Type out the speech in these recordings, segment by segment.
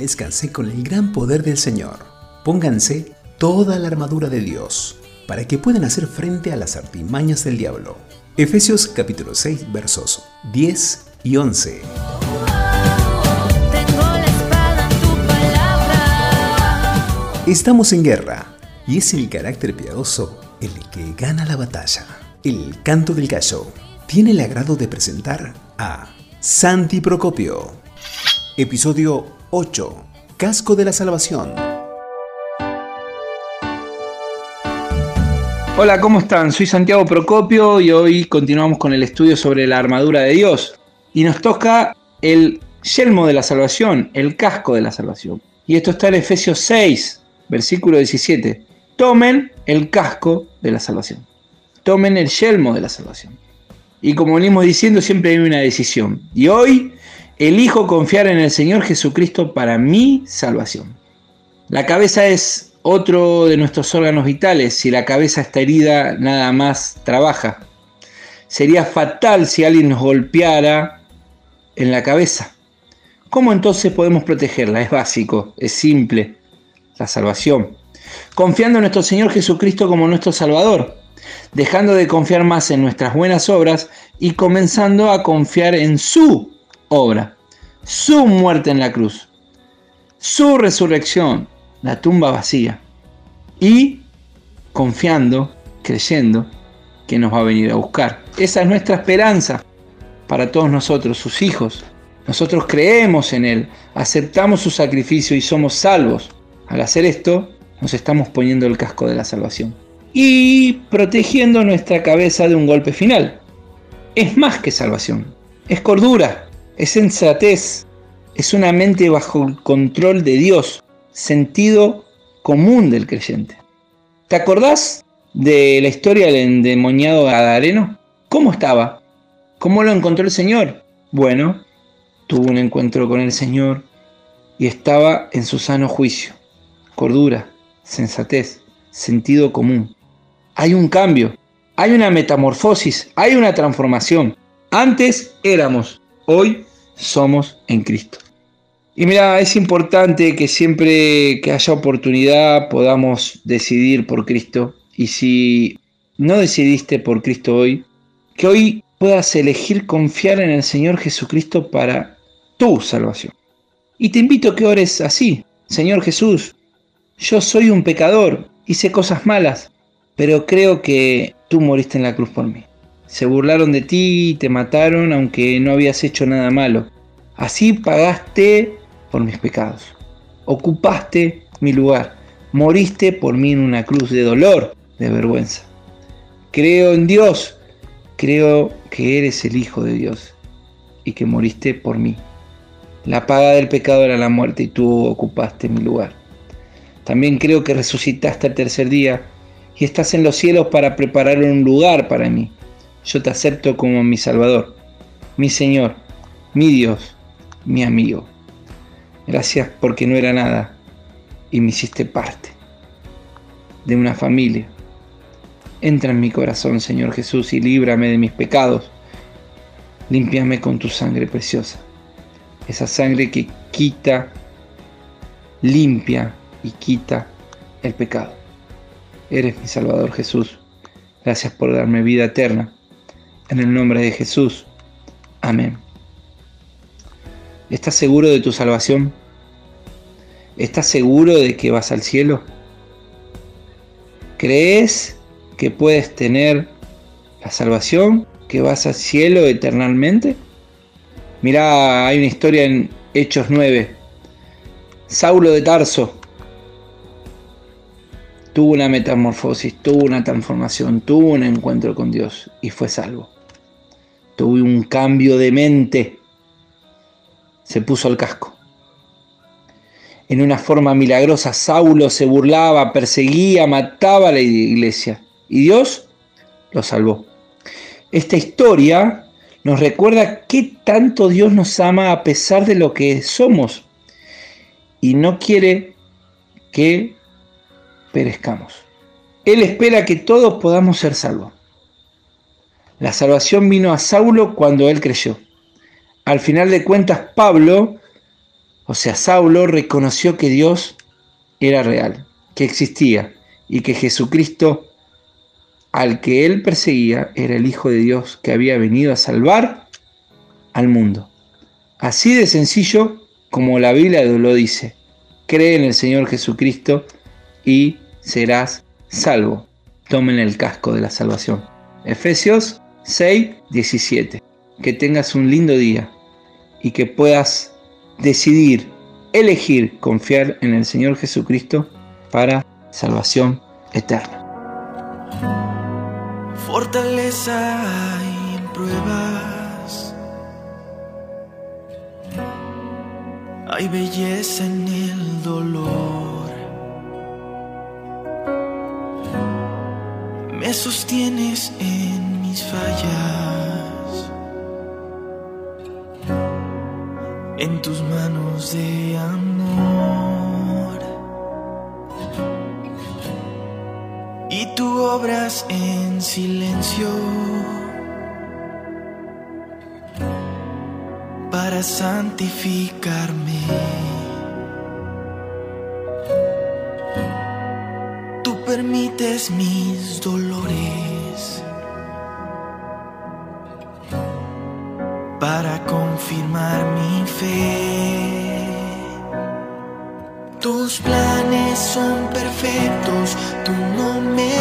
fortalezcanse con el gran poder del Señor. Pónganse toda la armadura de Dios para que puedan hacer frente a las artimañas del diablo. Efesios capítulo 6 versos 10 y 11. Estamos en guerra y es el carácter piadoso el que gana la batalla. El canto del gallo tiene el agrado de presentar a Santi Procopio. Episodio 8. Casco de la Salvación. Hola, ¿cómo están? Soy Santiago Procopio y hoy continuamos con el estudio sobre la armadura de Dios. Y nos toca el yelmo de la salvación, el casco de la salvación. Y esto está en Efesios 6, versículo 17. Tomen el casco de la salvación. Tomen el yelmo de la salvación. Y como venimos diciendo, siempre hay una decisión. Y hoy elijo confiar en el Señor Jesucristo para mi salvación. La cabeza es otro de nuestros órganos vitales. Si la cabeza está herida, nada más trabaja. Sería fatal si alguien nos golpeara en la cabeza. ¿Cómo entonces podemos protegerla? Es básico, es simple. La salvación. Confiando en nuestro Señor Jesucristo como nuestro Salvador dejando de confiar más en nuestras buenas obras y comenzando a confiar en su obra, su muerte en la cruz, su resurrección, la tumba vacía, y confiando, creyendo que nos va a venir a buscar. Esa es nuestra esperanza para todos nosotros, sus hijos. Nosotros creemos en Él, aceptamos su sacrificio y somos salvos. Al hacer esto, nos estamos poniendo el casco de la salvación y protegiendo nuestra cabeza de un golpe final. Es más que salvación, es cordura, es sensatez, es una mente bajo el control de Dios, sentido común del creyente. ¿Te acordás de la historia del endemoniado Gadareno? ¿Cómo estaba? ¿Cómo lo encontró el Señor? Bueno, tuvo un encuentro con el Señor y estaba en su sano juicio, cordura, sensatez, sentido común hay un cambio, hay una metamorfosis, hay una transformación. Antes éramos, hoy somos en Cristo. Y mira, es importante que siempre que haya oportunidad podamos decidir por Cristo. Y si no decidiste por Cristo hoy, que hoy puedas elegir confiar en el Señor Jesucristo para tu salvación. Y te invito a que ores así, Señor Jesús, yo soy un pecador, hice cosas malas, pero creo que tú moriste en la cruz por mí. Se burlaron de ti y te mataron aunque no habías hecho nada malo. Así pagaste por mis pecados. Ocupaste mi lugar. Moriste por mí en una cruz de dolor, de vergüenza. Creo en Dios. Creo que eres el Hijo de Dios y que moriste por mí. La paga del pecado era la muerte y tú ocupaste mi lugar. También creo que resucitaste el tercer día y estás en los cielos para preparar un lugar para mí. Yo te acepto como mi Salvador, mi Señor, mi Dios, mi amigo. Gracias porque no era nada y me hiciste parte de una familia. Entra en mi corazón, Señor Jesús, y líbrame de mis pecados. Límpiame con tu sangre preciosa. Esa sangre que quita, limpia y quita el pecado. Eres mi Salvador Jesús. Gracias por darme vida eterna. En el nombre de Jesús. Amén. ¿Estás seguro de tu salvación? ¿Estás seguro de que vas al cielo? ¿Crees que puedes tener la salvación? ¿Que vas al cielo eternamente? Mirá, hay una historia en Hechos 9. Saulo de Tarso tuvo una metamorfosis, tuvo una transformación, tuvo un encuentro con Dios y fue salvo. Tuvo un cambio de mente. Se puso el casco. En una forma milagrosa, Saulo se burlaba, perseguía, mataba a la iglesia. Y Dios lo salvó. Esta historia nos recuerda qué tanto Dios nos ama a pesar de lo que somos. Y no quiere que perezcamos. Él espera que todos podamos ser salvos. La salvación vino a Saulo cuando él creyó. Al final de cuentas, Pablo O sea, Saulo reconoció que Dios era real, que existía y que Jesucristo, al que él perseguía, era el Hijo de Dios que había venido a salvar al mundo. Así de sencillo como la Biblia lo dice. Cree en el Señor Jesucristo y serás salvo. Tomen el casco de la salvación. Efesios 6, 17. Que tengas un lindo día y que puedas decidir, elegir confiar en el Señor Jesucristo para salvación eterna. Fortaleza en pruebas. Hay belleza en el dolor. Me sostienes en mis fallas. En tus manos de amor. Y tú obras en silencio. para santificarme. Tú permites mis dolores para confirmar mi fe. Tus planes son perfectos, tú no me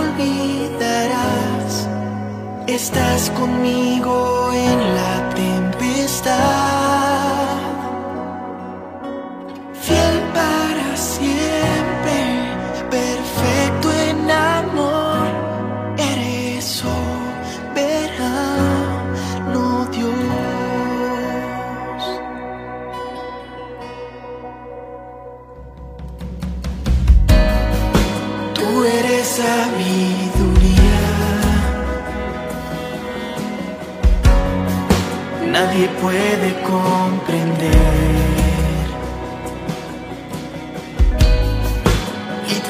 olvidarás. Estás conmigo en la tempestad,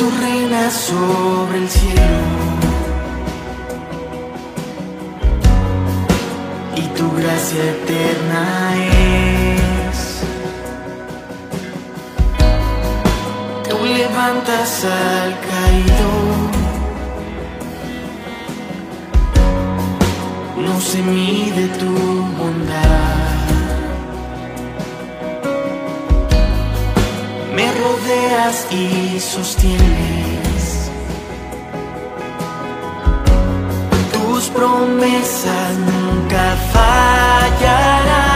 tú reinas sobre el cielo. Y tu gracia eterna es. Tú levantas al caído. no se mide tu bondad. Rodeas y sostienes. Tus promesas nunca fallarán.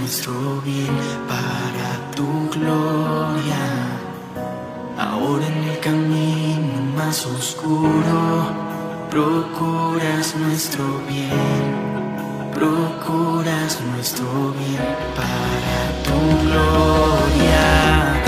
Nuestro bien para tu gloria. Ahora en el camino más oscuro, procuras nuestro bien, procuras nuestro bien para tu gloria.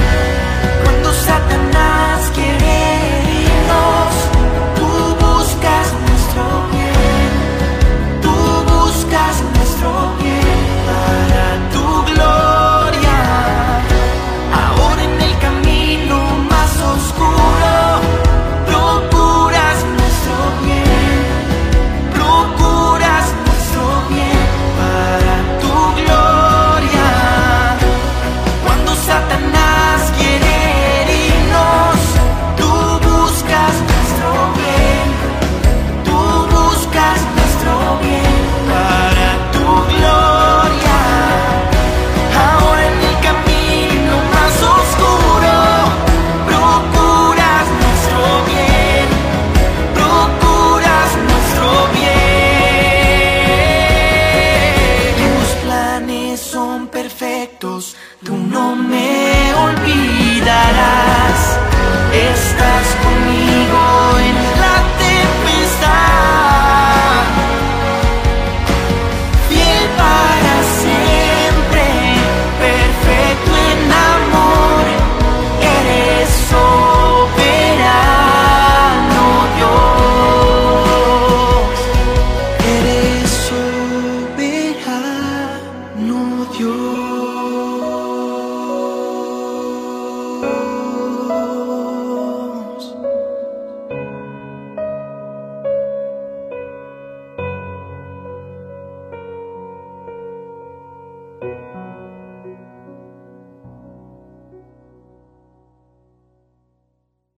you.